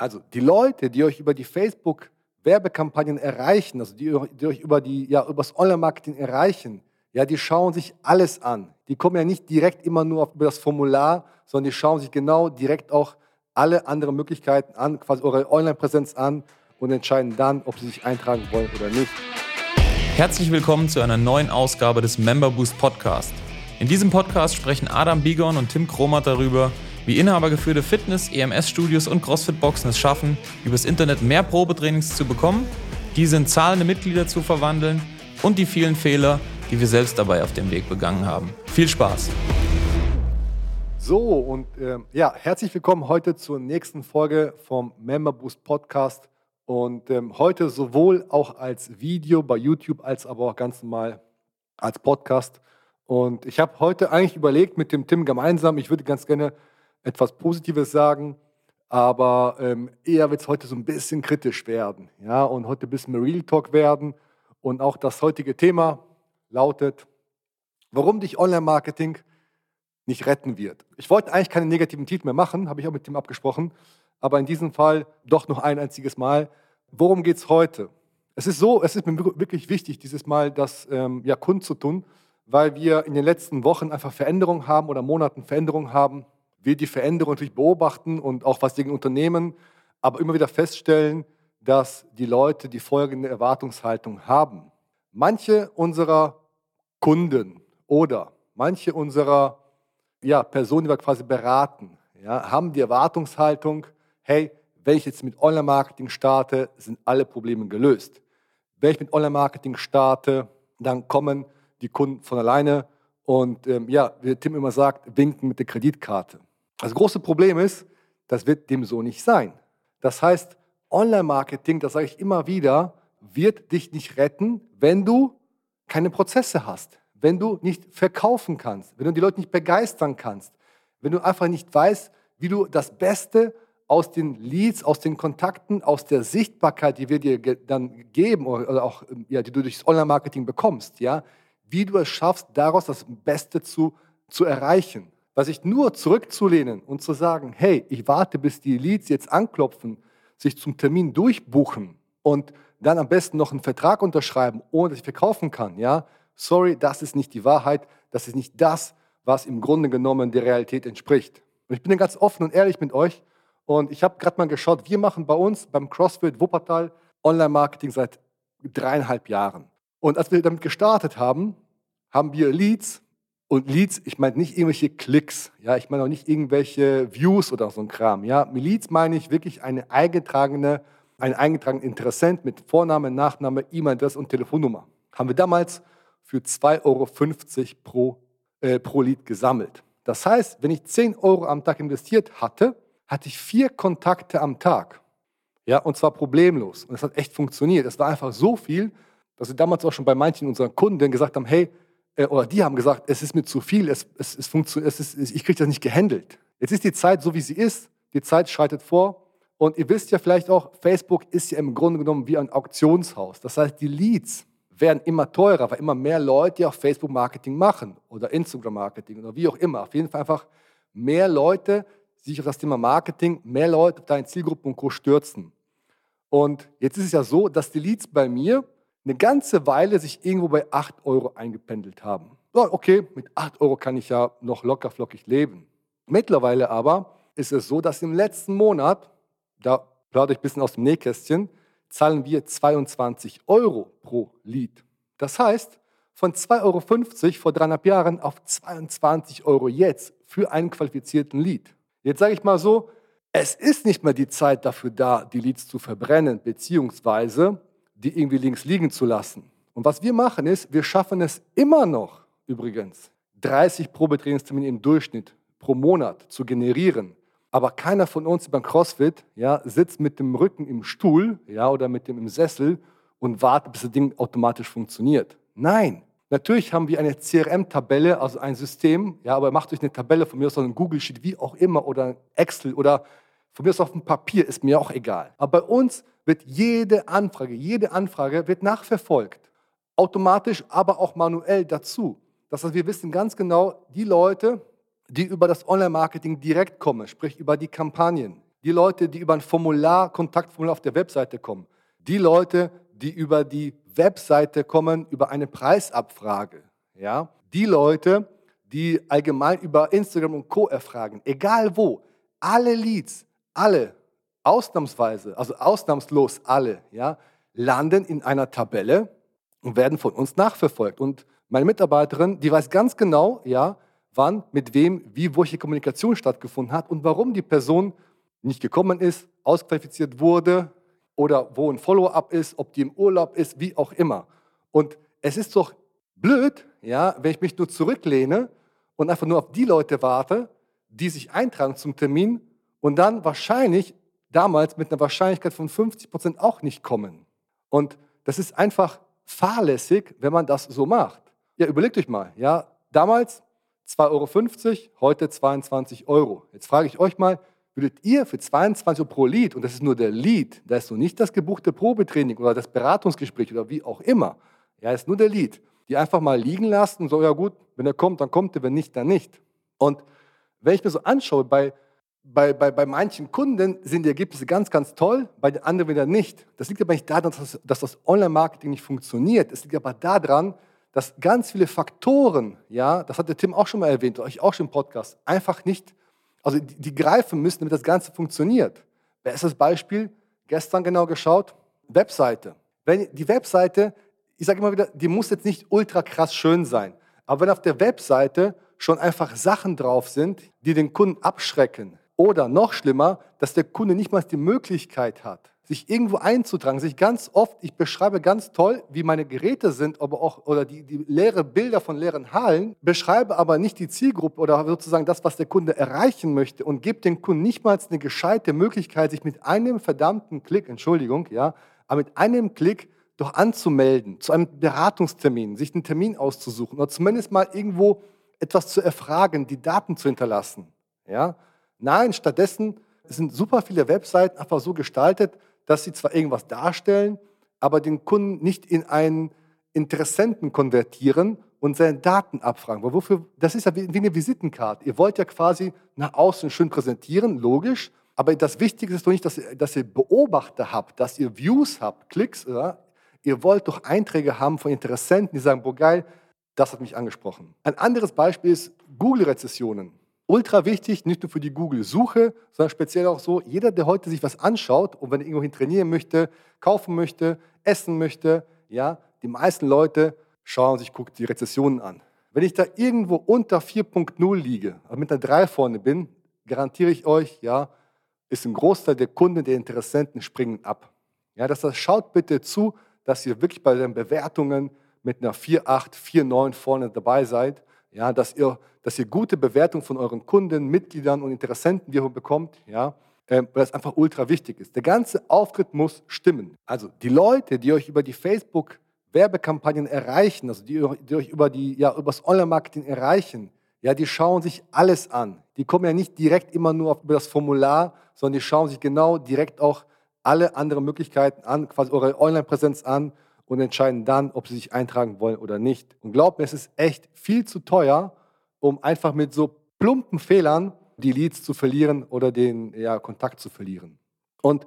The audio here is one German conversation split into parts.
Also die Leute, die euch über die Facebook-Werbekampagnen erreichen, also die, die euch über, die, ja, über das Online-Marketing erreichen, ja, die schauen sich alles an. Die kommen ja nicht direkt immer nur über das Formular, sondern die schauen sich genau direkt auch alle anderen Möglichkeiten an, quasi eure Online-Präsenz an und entscheiden dann, ob sie sich eintragen wollen oder nicht. Herzlich willkommen zu einer neuen Ausgabe des Member Boost Podcast. In diesem Podcast sprechen Adam Bigon und Tim Kromat darüber, wie inhabergeführte Fitness-, EMS-Studios und CrossFit-Boxen es schaffen, übers Internet mehr Probetrainings zu bekommen, diese in zahlende Mitglieder zu verwandeln und die vielen Fehler, die wir selbst dabei auf dem Weg begangen haben. Viel Spaß! So, und äh, ja, herzlich willkommen heute zur nächsten Folge vom Member Boost Podcast. Und ähm, heute sowohl auch als Video bei YouTube als aber auch ganz normal als Podcast. Und ich habe heute eigentlich überlegt mit dem Tim gemeinsam, ich würde ganz gerne etwas Positives sagen, aber ähm, eher wird es heute so ein bisschen kritisch werden. Ja, und heute ein bisschen Real Talk werden. Und auch das heutige Thema lautet, warum dich Online-Marketing nicht retten wird. Ich wollte eigentlich keine negativen Titel mehr machen, habe ich auch mit dem abgesprochen, aber in diesem Fall doch noch ein einziges Mal. Worum geht es heute? Es ist so, es ist mir wirklich wichtig, dieses Mal das ähm, ja, kundzutun, weil wir in den letzten Wochen einfach Veränderungen haben oder Monaten Veränderungen haben. Wir die Veränderungen natürlich beobachten und auch was die Unternehmen, aber immer wieder feststellen, dass die Leute die folgende Erwartungshaltung haben. Manche unserer Kunden oder manche unserer ja, Personen, die wir quasi beraten, ja, haben die Erwartungshaltung, hey, wenn ich jetzt mit Online-Marketing starte, sind alle Probleme gelöst. Wenn ich mit Online-Marketing starte, dann kommen die Kunden von alleine und ähm, ja, wie Tim immer sagt, winken mit der Kreditkarte. Das große Problem ist, das wird dem so nicht sein. Das heißt, Online-Marketing, das sage ich immer wieder, wird dich nicht retten, wenn du keine Prozesse hast, wenn du nicht verkaufen kannst, wenn du die Leute nicht begeistern kannst, wenn du einfach nicht weißt, wie du das Beste aus den Leads, aus den Kontakten, aus der Sichtbarkeit, die wir dir dann geben oder auch ja, die du durchs Online-Marketing bekommst, ja, wie du es schaffst, daraus das Beste zu, zu erreichen. Was sich nur zurückzulehnen und zu sagen, hey, ich warte, bis die Leads jetzt anklopfen, sich zum Termin durchbuchen und dann am besten noch einen Vertrag unterschreiben, ohne dass ich verkaufen kann, ja, sorry, das ist nicht die Wahrheit, das ist nicht das, was im Grunde genommen der Realität entspricht. Und ich bin ganz offen und ehrlich mit euch und ich habe gerade mal geschaut, wir machen bei uns beim CrossFit Wuppertal Online-Marketing seit dreieinhalb Jahren. Und als wir damit gestartet haben, haben wir Leads und Leads, ich meine nicht irgendwelche Klicks, ja, ich meine auch nicht irgendwelche Views oder so ein Kram, ja. Mit Leads meine ich wirklich eine eingetragene ein eingetragener Interessent mit Vorname, Nachname, E-Mail-Adresse und Telefonnummer. Haben wir damals für 2,50 Euro pro, äh, pro Lied gesammelt. Das heißt, wenn ich 10 Euro am Tag investiert hatte, hatte ich vier Kontakte am Tag. Ja, und zwar problemlos. Und es hat echt funktioniert. Es war einfach so viel, dass wir damals auch schon bei manchen unserer Kunden gesagt haben, hey, äh, oder die haben gesagt, es ist mir zu viel, es, es, es es ist, ich kriege das nicht gehandelt. Jetzt ist die Zeit so, wie sie ist. Die Zeit schreitet vor. Und ihr wisst ja vielleicht auch, Facebook ist ja im Grunde genommen wie ein Auktionshaus. Das heißt, die Leads werden immer teurer, weil immer mehr Leute auch Facebook-Marketing machen oder Instagram-Marketing oder wie auch immer. Auf jeden Fall einfach mehr Leute sich auf das Thema Marketing, mehr Leute auf deine Zielgruppe und Co. stürzen. Und jetzt ist es ja so, dass die Leads bei mir eine ganze Weile sich irgendwo bei 8 Euro eingependelt haben. So, okay, mit 8 Euro kann ich ja noch locker flockig leben. Mittlerweile aber ist es so, dass im letzten Monat da plaudere ich ein bisschen aus dem Nähkästchen, zahlen wir 22 Euro pro Lied. Das heißt, von 2,50 Euro vor dreieinhalb Jahren auf 22 Euro jetzt für einen qualifizierten Lied. Jetzt sage ich mal so, es ist nicht mehr die Zeit dafür da, die Leads zu verbrennen, beziehungsweise die irgendwie links liegen zu lassen. Und was wir machen ist, wir schaffen es immer noch, übrigens, 30 Probetrainingstermine im Durchschnitt pro Monat zu generieren. Aber keiner von uns beim CrossFit ja, sitzt mit dem Rücken im Stuhl ja, oder mit dem im Sessel und wartet, bis das Ding automatisch funktioniert. Nein. Natürlich haben wir eine CRM-Tabelle, also ein System, ja, aber macht euch eine Tabelle von mir aus, ein Google-Sheet, wie auch immer, oder Excel oder von mir aus auf dem Papier, ist mir auch egal. Aber bei uns wird jede Anfrage, jede Anfrage wird nachverfolgt. Automatisch, aber auch manuell dazu. Das heißt, wir wissen ganz genau, die Leute, die über das Online-Marketing direkt kommen, sprich über die Kampagnen, die Leute, die über ein Formular, Kontaktformular auf der Webseite kommen, die Leute, die über die Webseite kommen, über eine Preisabfrage, ja, die Leute, die allgemein über Instagram und Co. erfragen, egal wo, alle Leads, alle, ausnahmsweise, also ausnahmslos alle, ja, landen in einer Tabelle und werden von uns nachverfolgt. Und meine Mitarbeiterin, die weiß ganz genau, ja, wann, mit wem, wie, welche Kommunikation stattgefunden hat und warum die Person nicht gekommen ist, ausqualifiziert wurde oder wo ein Follow-up ist, ob die im Urlaub ist, wie auch immer. Und es ist doch blöd, ja, wenn ich mich nur zurücklehne und einfach nur auf die Leute warte, die sich eintragen zum Termin und dann wahrscheinlich damals mit einer Wahrscheinlichkeit von 50 Prozent auch nicht kommen. Und das ist einfach fahrlässig, wenn man das so macht. Ja, überlegt euch mal, ja, damals 2,50 Euro, heute 22 Euro. Jetzt frage ich euch mal, würdet ihr für 22 Euro pro Lied, und das ist nur der Lied, da ist so nicht das gebuchte Probetraining oder das Beratungsgespräch oder wie auch immer, ja, ist nur der Lied, die einfach mal liegen lassen und so, ja gut, wenn er kommt, dann kommt er, wenn nicht, dann nicht. Und wenn ich mir so anschaue, bei, bei, bei, bei manchen Kunden sind die Ergebnisse ganz, ganz toll, bei den anderen wieder nicht. Das liegt aber nicht daran, dass, dass das Online-Marketing nicht funktioniert. Es liegt aber daran, dass ganz viele Faktoren, ja, das hat der Tim auch schon mal erwähnt, euch auch schon im Podcast, einfach nicht, also die, die greifen müssen, damit das Ganze funktioniert. Bestes Beispiel, gestern genau geschaut, Webseite. Wenn die Webseite, ich sage immer wieder, die muss jetzt nicht ultra krass schön sein, aber wenn auf der Webseite schon einfach Sachen drauf sind, die den Kunden abschrecken, oder noch schlimmer, dass der Kunde nicht mal die Möglichkeit hat, sich irgendwo einzutragen, sich ganz oft, ich beschreibe ganz toll, wie meine Geräte sind, aber auch, oder die, die leere Bilder von leeren Hallen, beschreibe aber nicht die Zielgruppe oder sozusagen das, was der Kunde erreichen möchte und gebe dem Kunden nicht mal eine gescheite Möglichkeit, sich mit einem verdammten Klick, Entschuldigung, ja, aber mit einem Klick doch anzumelden, zu einem Beratungstermin, sich einen Termin auszusuchen oder zumindest mal irgendwo etwas zu erfragen, die Daten zu hinterlassen, ja. Nein, stattdessen sind super viele Webseiten einfach so gestaltet, dass sie zwar irgendwas darstellen, aber den Kunden nicht in einen Interessenten konvertieren und seine Daten abfragen. Wofür, das ist ja wie, wie eine Visitenkarte. Ihr wollt ja quasi nach außen schön präsentieren, logisch, aber das Wichtige ist doch nicht, dass ihr, dass ihr Beobachter habt, dass ihr Views habt, Klicks. Oder? Ihr wollt doch Einträge haben von Interessenten, die sagen, boah geil, das hat mich angesprochen. Ein anderes Beispiel ist Google-Rezessionen ultra wichtig, nicht nur für die Google-Suche, sondern speziell auch so, jeder, der heute sich was anschaut und wenn er irgendwohin trainieren möchte, kaufen möchte, essen möchte, ja, die meisten Leute schauen sich, gucken die Rezessionen an. Wenn ich da irgendwo unter 4.0 liege, also mit einer 3 vorne bin, garantiere ich euch, ja, ist ein Großteil der Kunden, der Interessenten springen ab. Ja, das schaut bitte zu, dass ihr wirklich bei den Bewertungen mit einer 4.8, 4.9 vorne dabei seid ja, dass, ihr, dass ihr gute Bewertungen von euren Kunden, Mitgliedern und Interessenten wie bekommt, ja, äh, weil das einfach ultra wichtig ist. Der ganze Auftritt muss stimmen. Also die Leute, die euch über die Facebook Werbekampagnen erreichen, also die, die euch über, die, ja, über das Online-Marketing erreichen, ja, die schauen sich alles an. Die kommen ja nicht direkt immer nur auf, über das Formular, sondern die schauen sich genau direkt auch alle anderen Möglichkeiten an, quasi eure Online-Präsenz an und entscheiden dann, ob sie sich eintragen wollen oder nicht. Und glaubt mir, es ist echt viel zu teuer, um einfach mit so plumpen Fehlern die Leads zu verlieren oder den ja, Kontakt zu verlieren. Und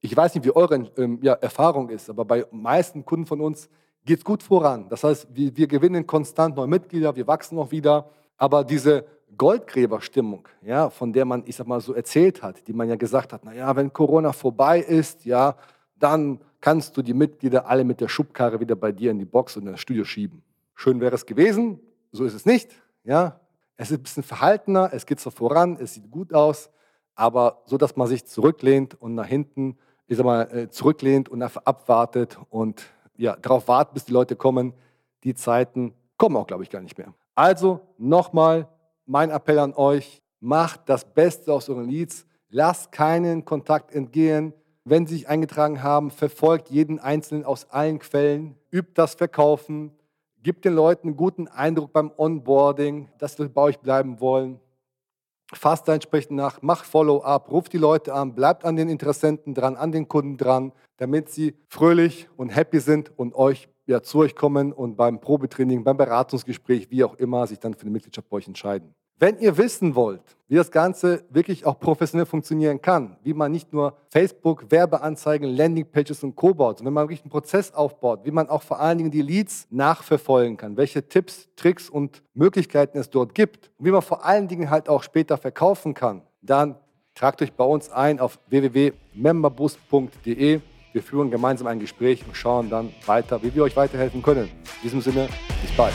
ich weiß nicht, wie eure ähm, ja, Erfahrung ist, aber bei meisten Kunden von uns geht es gut voran. Das heißt, wir, wir, gewinnen konstant neue Mitglieder, wir wachsen auch wieder. Aber diese Goldgräberstimmung, ja, von der man, ich sag mal, so erzählt hat, die man ja gesagt hat, naja, wenn Corona vorbei ist, ja, dann kannst du die Mitglieder alle mit der Schubkarre wieder bei dir in die Box und in das Studio schieben. Schön wäre es gewesen, so ist es nicht. Ja? Es ist ein bisschen verhaltener, es geht so voran, es sieht gut aus, aber so, dass man sich zurücklehnt und nach hinten, ich sag mal, äh, zurücklehnt und einfach abwartet und ja, darauf wartet, bis die Leute kommen. Die Zeiten kommen auch, glaube ich, gar nicht mehr. Also nochmal mein Appell an euch, macht das Beste aus euren Leads, lasst keinen Kontakt entgehen, wenn Sie sich eingetragen haben, verfolgt jeden Einzelnen aus allen Quellen, übt das Verkaufen, gibt den Leuten einen guten Eindruck beim Onboarding, dass sie bei euch bleiben wollen. Fasst entsprechend nach, macht Follow-up, ruft die Leute an, bleibt an den Interessenten dran, an den Kunden dran, damit sie fröhlich und happy sind und euch ja, zu euch kommen und beim Probetraining, beim Beratungsgespräch, wie auch immer, sich dann für eine Mitgliedschaft bei euch entscheiden. Wenn ihr wissen wollt, wie das Ganze wirklich auch professionell funktionieren kann, wie man nicht nur Facebook, Werbeanzeigen, Landingpages und Co. baut, sondern wenn man wirklich einen Prozess aufbaut, wie man auch vor allen Dingen die Leads nachverfolgen kann, welche Tipps, Tricks und Möglichkeiten es dort gibt und wie man vor allen Dingen halt auch später verkaufen kann, dann tragt euch bei uns ein auf www.memberboost.de. Wir führen gemeinsam ein Gespräch und schauen dann weiter, wie wir euch weiterhelfen können. In diesem Sinne, bis bald.